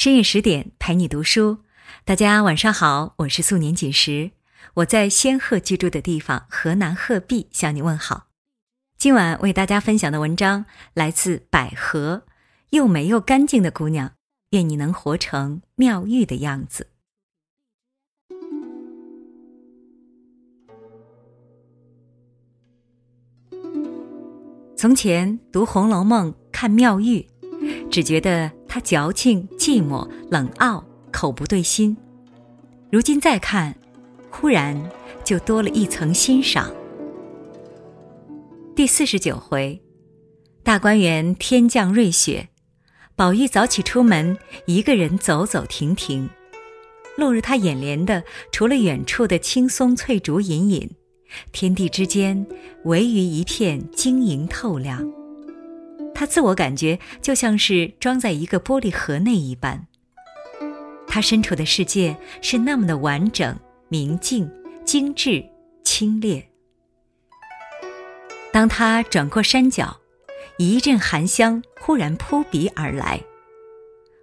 深夜十点陪你读书，大家晚上好，我是素年锦时，我在仙鹤居住的地方河南鹤壁向你问好。今晚为大家分享的文章来自百合，又美又干净的姑娘，愿你能活成妙玉的样子。从前读《红楼梦》，看妙玉。只觉得他矫情、寂寞、冷傲、口不对心。如今再看，忽然就多了一层欣赏。第四十九回，大观园天降瑞雪，宝玉早起出门，一个人走走停停。落入他眼帘的，除了远处的青松翠竹隐隐，天地之间唯余一片晶莹透亮。他自我感觉就像是装在一个玻璃盒内一般，他身处的世界是那么的完整、明净、精致、清冽。当他转过山脚，一阵寒香忽然扑鼻而来，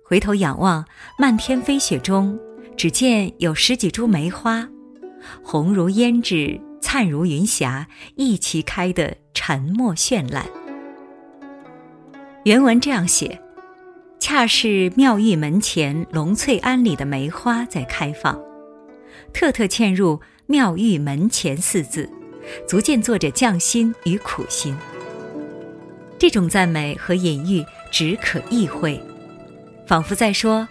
回头仰望，漫天飞雪中，只见有十几株梅花，红如胭脂，灿如云霞，一齐开得沉默绚烂。原文这样写：恰是妙玉门前龙翠庵里的梅花在开放，特特嵌入“妙玉门前”四字，足见作者匠心与苦心。这种赞美和隐喻只可意会，仿佛在说：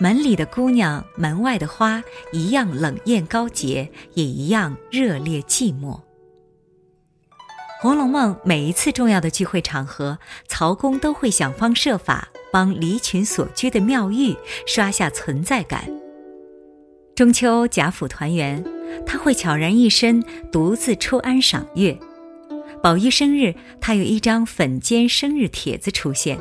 门里的姑娘，门外的花，一样冷艳高洁，也一样热烈寂寞。《红楼梦》每一次重要的聚会场合，曹公都会想方设法帮离群所居的妙玉刷下存在感。中秋贾府团圆，他会悄然一身独自出安赏月；宝玉生日，他有一张粉笺生日帖子出现。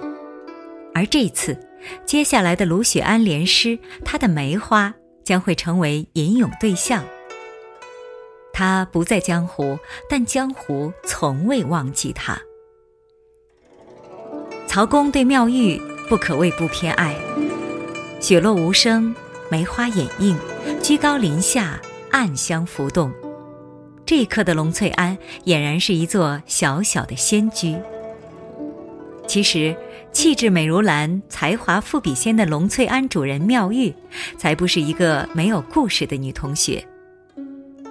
而这次，接下来的卢雪庵联诗，他的梅花将会成为吟咏对象。他不在江湖，但江湖从未忘记他。曹公对妙玉不可谓不偏爱，雪落无声，梅花掩映，居高临下，暗香浮动。这一刻的龙翠庵俨然是一座小小的仙居。其实，气质美如兰、才华富比仙的龙翠庵主人妙玉，才不是一个没有故事的女同学。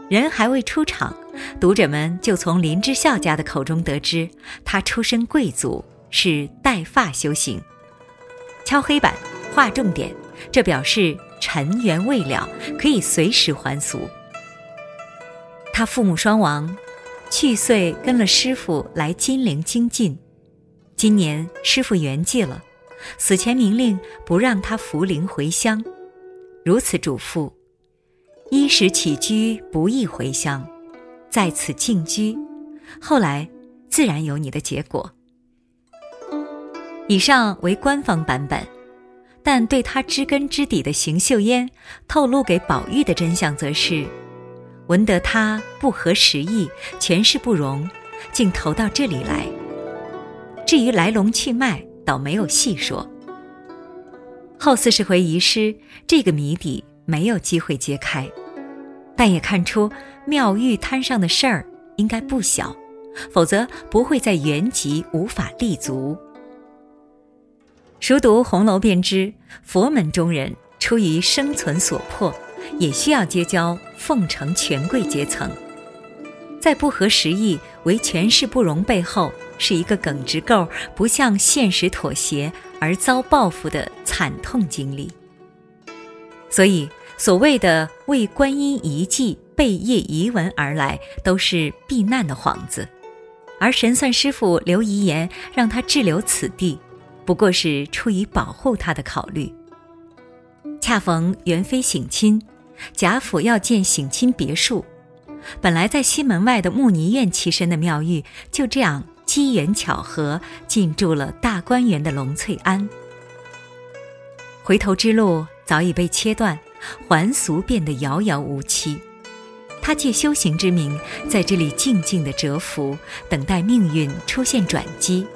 人还未出场，读者们就从林之孝家的口中得知，他出身贵族，是带发修行，敲黑板，划重点，这表示尘缘未了，可以随时还俗。他父母双亡，去岁跟了师傅来金陵精进，今年师傅圆寂了，死前明令不让他扶灵回乡，如此嘱咐。衣食起居不易回乡，在此静居，后来自然有你的结果。以上为官方版本，但对他知根知底的邢岫烟透露给宝玉的真相，则是：闻得他不合时宜，权势不容，竟投到这里来。至于来龙去脉，倒没有细说。后四十回遗失，这个谜底。没有机会揭开，但也看出妙玉摊上的事儿应该不小，否则不会在原籍无法立足。熟读红楼便知，佛门中人出于生存所迫，也需要结交奉承权贵阶层，在不合时宜、为权势不容背后，是一个耿直够不向现实妥协而遭报复的惨痛经历。所以，所谓的为观音遗迹背业遗文而来，都是避难的幌子。而神算师傅留遗言让他滞留此地，不过是出于保护他的考虑。恰逢元妃省亲，贾府要建省亲别墅，本来在西门外的木泥院栖身的妙玉，就这样机缘巧合进驻了大观园的龙翠庵。回头之路。早已被切断，还俗变得遥遥无期。他借修行之名，在这里静静的蛰伏，等待命运出现转机，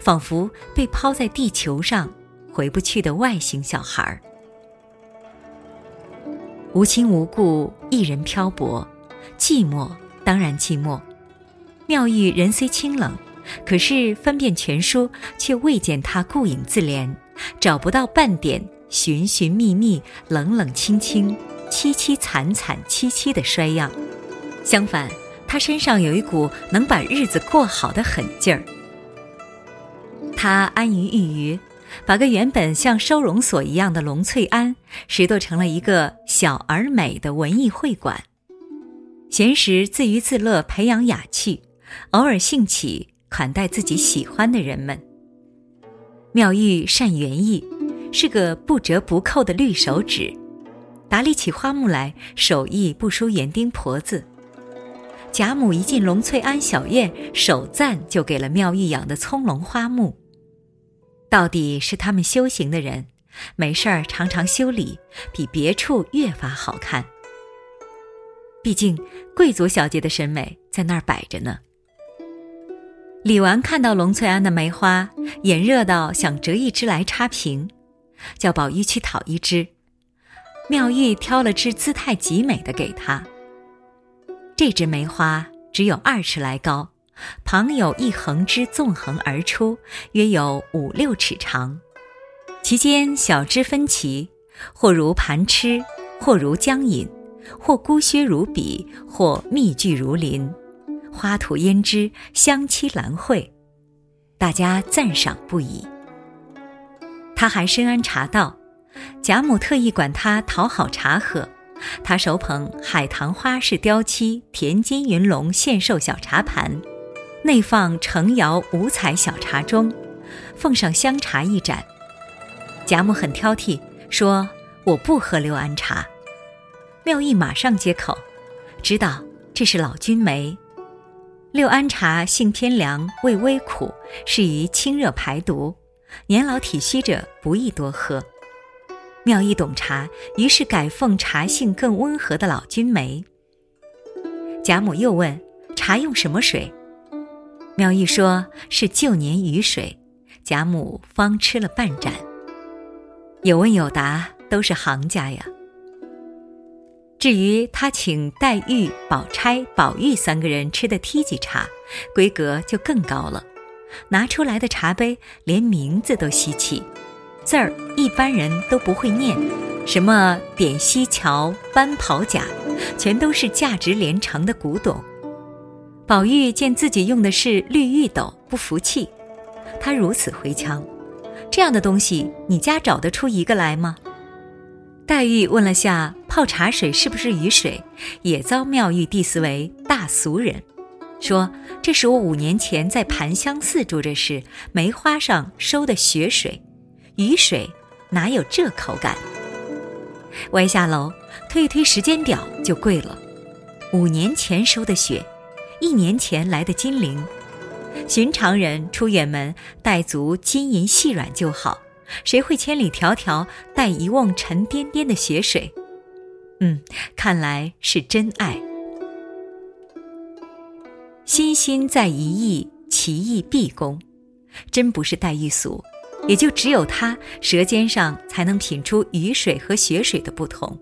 仿佛被抛在地球上，回不去的外星小孩儿。无亲无故，一人漂泊，寂寞当然寂寞。妙玉人虽清冷，可是分辨全书，却未见他顾影自怜，找不到半点寻寻觅觅、冷冷清清、凄凄惨惨戚戚的衰样。相反，他身上有一股能把日子过好的狠劲儿。他安于玉余，把个原本像收容所一样的龙翠庵拾掇成了一个小而美的文艺会馆。闲时自娱自乐，培养雅趣。偶尔兴起款待自己喜欢的人们。妙玉善园艺，是个不折不扣的绿手指，打理起花木来手艺不输园丁婆子。贾母一进龙翠庵小院，首赞就给了妙玉养的葱茏花木。到底是他们修行的人，没事儿常常修理，比别处越发好看。毕竟贵族小姐的审美在那儿摆着呢。李纨看到龙翠庵的梅花，眼热到想折一枝来插瓶，叫宝玉去讨一枝。妙玉挑了枝姿态极美的给他。这枝梅花只有二尺来高，旁有一横枝纵横而出，约有五六尺长，其间小枝分歧，或如盘螭，或如江引，或孤削如笔，或密聚如林。花吐胭脂，香凄兰蕙，大家赞赏不已。他还深谙茶道，贾母特意管他讨好茶喝，他手捧海棠花式雕漆田间云龙献寿小茶盘，内放成窑五彩小茶盅，奉上香茶一盏。贾母很挑剔，说：“我不喝六安茶。”妙玉马上接口，知道这是老君梅。六安茶性偏凉，味微苦，适宜清热排毒，年老体虚者不宜多喝。妙玉懂茶，于是改奉茶性更温和的老君梅。贾母又问：“茶用什么水？”妙玉说是旧年雨水。贾母方吃了半盏。有问有答，都是行家呀。至于他请黛玉、宝钗、宝玉三个人吃的梯级茶，规格就更高了。拿出来的茶杯连名字都稀奇，字儿一般人都不会念，什么点西桥、斑袍甲，全都是价值连城的古董。宝玉见自己用的是绿玉斗，不服气，他如此回腔：“这样的东西，你家找得出一个来吗？”黛玉问了下泡茶水是不是雨水，也遭妙玉 diss 为大俗人，说这是我五年前在盘香寺住着时梅花上收的雪水，雨水哪有这口感？歪下楼推一推时间表就跪了，五年前收的雪，一年前来的金陵，寻常人出远门带足金银细软就好。谁会千里迢迢带一瓮沉甸甸的雪水？嗯，看来是真爱。心心在一意，其意必恭。真不是黛玉俗，也就只有他舌尖上才能品出雨水和雪水的不同。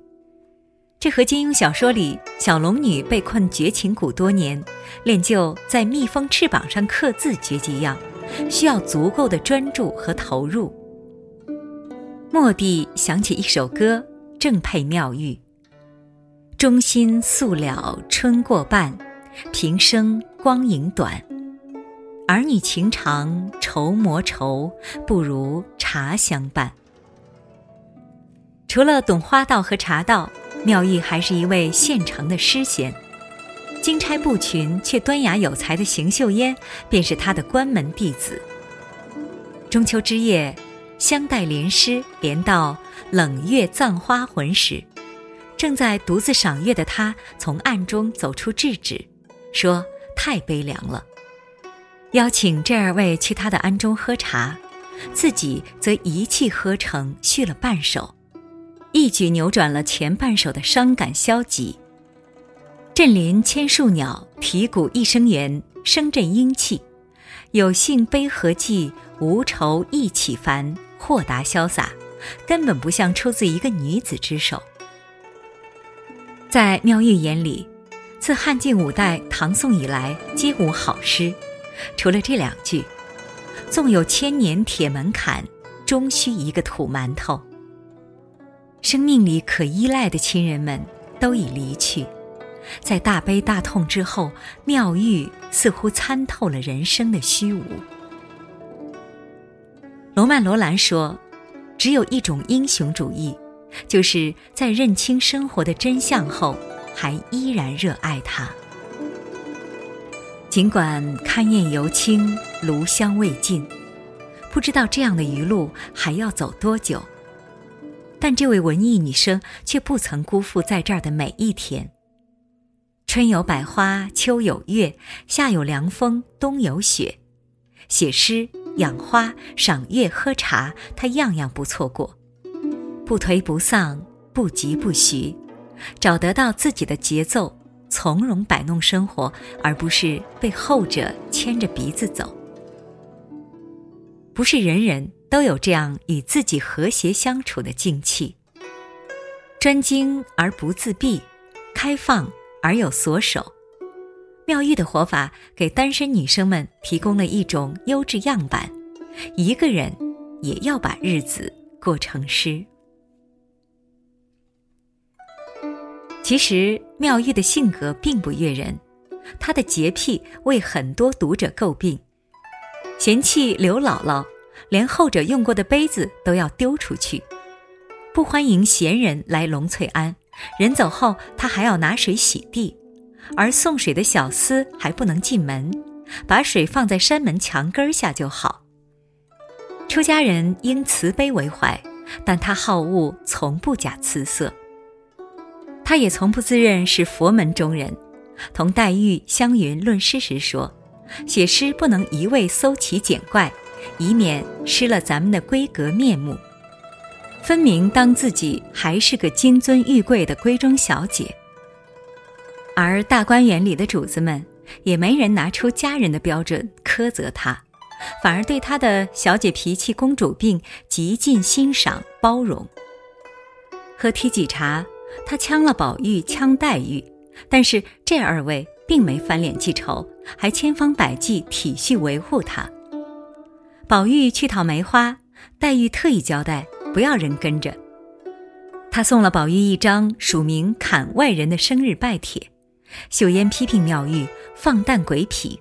这和金庸小说里小龙女被困绝情谷多年，练就在蜜蜂翅膀上刻字绝技一样，需要足够的专注和投入。蓦地想起一首歌，正配妙玉。中心素了春过半，平生光阴短。儿女情长愁磨愁，不如茶相伴。除了懂花道和茶道，妙玉还是一位现成的诗仙。金钗不群却端雅有才的邢岫烟，便是他的关门弟子。中秋之夜。香带莲诗连到冷月葬花魂时，正在独自赏月的他从暗中走出制止，说：“太悲凉了。”邀请这二位去他的庵中喝茶，自己则一气呵成续了半首，一举扭转了前半首的伤感消极。振林千树鸟，啼谷一声猿，声振英气。有幸悲何寂，无愁意起烦。豁达潇洒，根本不像出自一个女子之手。在妙玉眼里，自汉晋五代、唐宋以来，皆无好诗，除了这两句：“纵有千年铁门槛，终须一个土馒头。”生命里可依赖的亲人们都已离去，在大悲大痛之后，妙玉似乎参透了人生的虚无。罗曼·罗兰说：“只有一种英雄主义。”就是在认清生活的真相后，还依然热爱它。尽管勘验犹清，炉香未尽，不知道这样的余路还要走多久。但这位文艺女生却不曾辜负在这儿的每一天。春有百花，秋有月，夏有凉风，冬有雪。写诗、养花、赏月、喝茶，她样样不错过。不颓不丧，不急不徐，找得到自己的节奏，从容摆弄生活，而不是被后者牵着鼻子走。不是人人都有这样与自己和谐相处的静气。专精而不自闭，开放而有所守。妙玉的活法给单身女生们提供了一种优质样板：一个人也要把日子过成诗。其实妙玉的性格并不悦人，她的洁癖为很多读者诟病，嫌弃刘姥姥，连后者用过的杯子都要丢出去，不欢迎闲人来龙翠庵，人走后她还要拿水洗地，而送水的小厮还不能进门，把水放在山门墙根下就好。出家人应慈悲为怀，但他好恶从不假辞色。他也从不自认是佛门中人，同黛玉、湘云论诗时说：“写诗不能一味搜奇简怪，以免失了咱们的闺阁面目。分明当自己还是个金尊玉贵的闺中小姐。”而大观园里的主子们也没人拿出家人的标准苛责她，反而对她的小姐脾气、公主病极尽欣赏包容。喝提几茶。他呛了宝玉，呛黛玉，但是这二位并没翻脸记仇，还千方百计体恤维护他。宝玉去讨梅花，黛玉特意交代不要人跟着。他送了宝玉一张署名“砍外人”的生日拜帖。秀烟批评妙玉放荡鬼痞，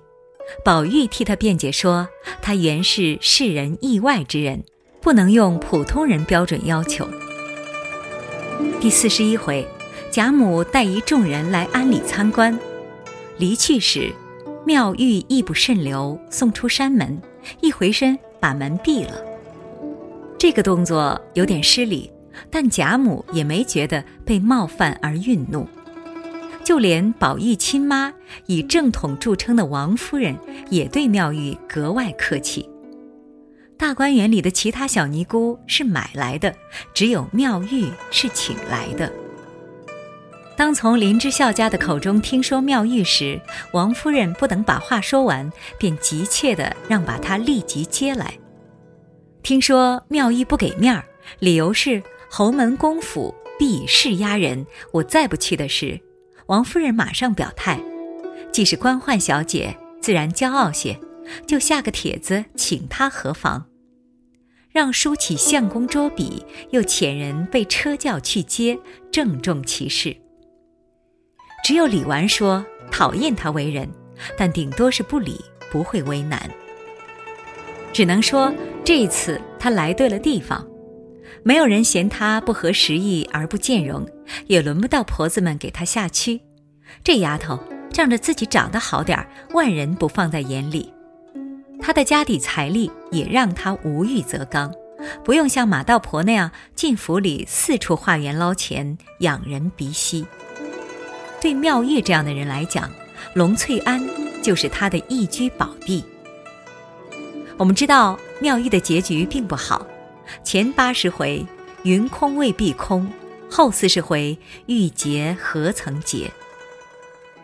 宝玉替他辩解说，他原是世人意外之人，不能用普通人标准要求。第四十一回，贾母带一众人来安里参观，离去时，妙玉亦不甚留，送出山门，一回身把门闭了。这个动作有点失礼，但贾母也没觉得被冒犯而愠怒。就连宝玉亲妈以正统著称的王夫人，也对妙玉格外客气。大观园里的其他小尼姑是买来的，只有妙玉是请来的。当从林之孝家的口中听说妙玉时，王夫人不等把话说完，便急切地让把她立即接来。听说妙玉不给面儿，理由是侯门公府必是压人，我再不去的事，王夫人马上表态：既是官宦小姐，自然骄傲些，就下个帖子请她何妨？让梳起相公捉笔，又遣人被车轿去接，郑重其事。只有李纨说讨厌他为人，但顶多是不理，不会为难。只能说这一次他来对了地方，没有人嫌他不合时宜而不见容，也轮不到婆子们给他下屈。这丫头仗着自己长得好点儿，万人不放在眼里。他的家底财力也让他无欲则刚，不用像马道婆那样进府里四处化缘捞钱，养人鼻息。对妙玉这样的人来讲，龙翠庵就是他的一居宝地。我们知道妙玉的结局并不好，前八十回云空未必空，后四十回玉洁何曾洁。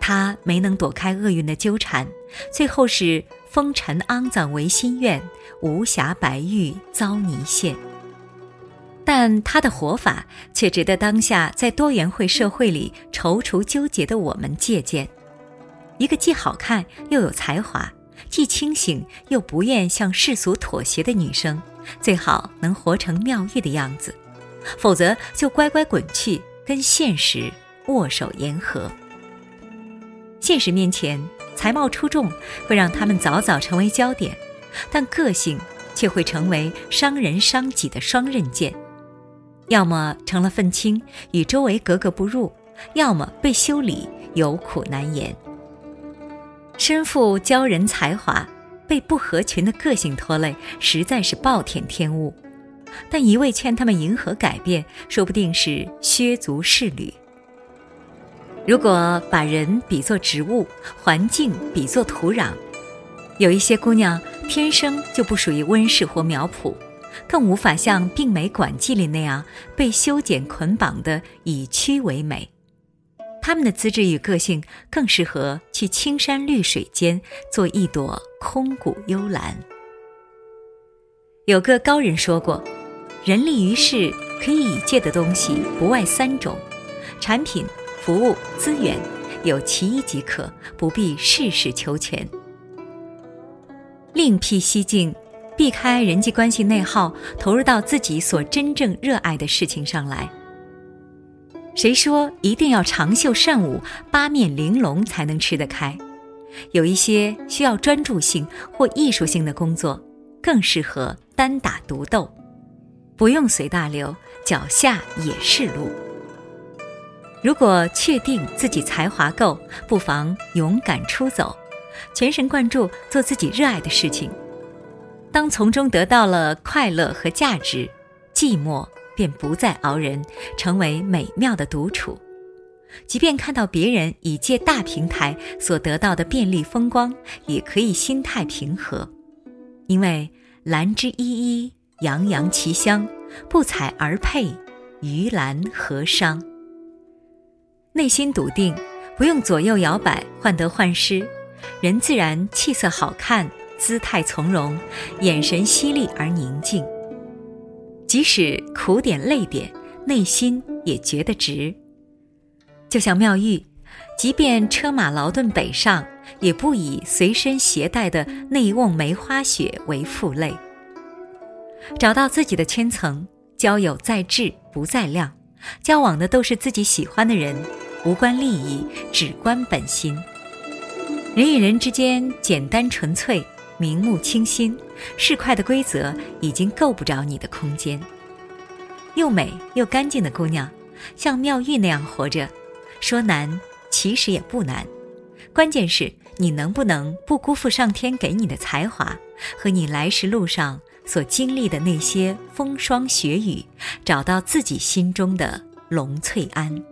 他没能躲开厄运的纠缠，最后是风尘肮脏唯心愿，无瑕白玉遭泥陷。但他的活法却值得当下在多元会社会里踌躇纠结的我们借鉴。一个既好看又有才华，既清醒又不愿向世俗妥协的女生，最好能活成妙玉的样子，否则就乖乖滚去跟现实握手言和。现实面前，才貌出众会让他们早早成为焦点，但个性却会成为伤人伤己的双刃剑。要么成了愤青，与周围格格不入；要么被修理，有苦难言。身负骄人才华，被不合群的个性拖累，实在是暴殄天物。但一味劝他们迎合改变，说不定是削足适履。如果把人比作植物，环境比作土壤，有一些姑娘天生就不属于温室或苗圃。更无法像《病美馆记》里那样被修剪捆绑的以屈为美，她们的资质与个性更适合去青山绿水间做一朵空谷幽兰。有个高人说过，人立于世可以以借的东西不外三种：产品、服务、资源，有其一即可，不必事事求全。另辟蹊径。避开人际关系内耗，投入到自己所真正热爱的事情上来。谁说一定要长袖善舞、八面玲珑才能吃得开？有一些需要专注性或艺术性的工作，更适合单打独斗，不用随大流，脚下也是路。如果确定自己才华够，不妨勇敢出走，全神贯注做自己热爱的事情。当从中得到了快乐和价值，寂寞便不再熬人，成为美妙的独处。即便看到别人以借大平台所得到的便利风光，也可以心态平和，因为兰之依依，洋洋其香，不采而佩，于兰何伤？内心笃定，不用左右摇摆，患得患失，人自然气色好看。姿态从容，眼神犀利而宁静。即使苦点累点，内心也觉得值。就像妙玉，即便车马劳顿北上，也不以随身携带的那一瓮梅花雪为负累。找到自己的圈层，交友在质不在量，交往的都是自己喜欢的人，无关利益，只关本心。人与人之间简单纯粹。明目清新，市侩的规则已经够不着你的空间。又美又干净的姑娘，像妙玉那样活着，说难其实也不难。关键是你能不能不辜负上天给你的才华和你来时路上所经历的那些风霜雪雨，找到自己心中的龙翠庵。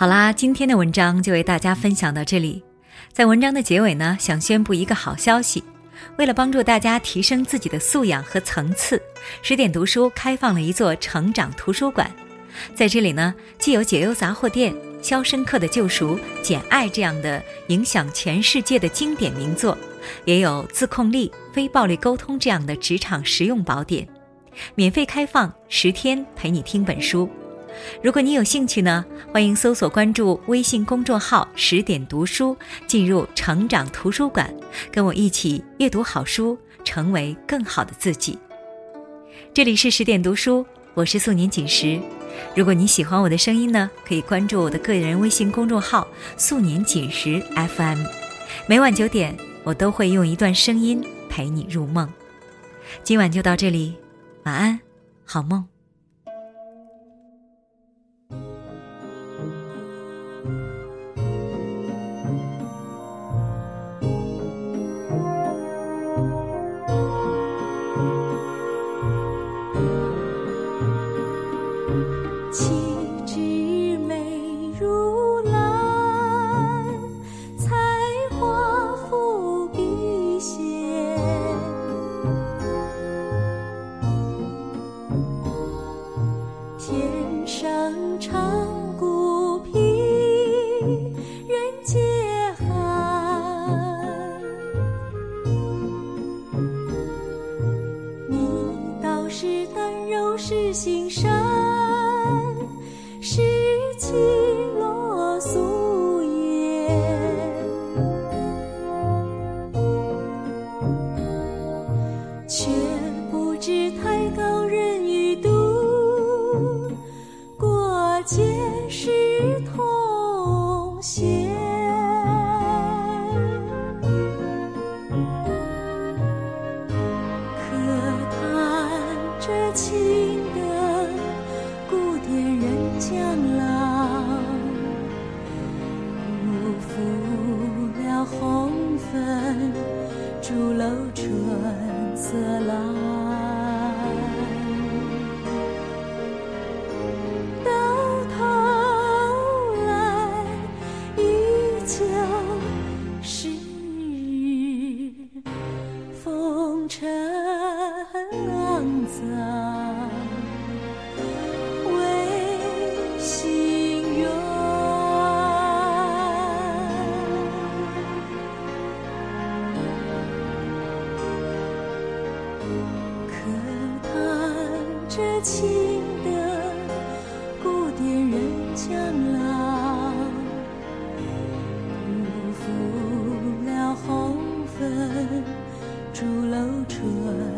好啦，今天的文章就为大家分享到这里。在文章的结尾呢，想宣布一个好消息：为了帮助大家提升自己的素养和层次，十点读书开放了一座成长图书馆。在这里呢，既有解忧杂货店、《肖申克的救赎》、《简爱》这样的影响全世界的经典名作，也有自控力、非暴力沟通这样的职场实用宝典，免费开放十天，陪你听本书。如果你有兴趣呢，欢迎搜索关注微信公众号“十点读书”，进入成长图书馆，跟我一起阅读好书，成为更好的自己。这里是十点读书，我是素年锦时。如果你喜欢我的声音呢，可以关注我的个人微信公众号“素年锦时 FM”，每晚九点我都会用一段声音陪你入梦。今晚就到这里，晚安，好梦。是心声，拾起啰嗦。朱楼春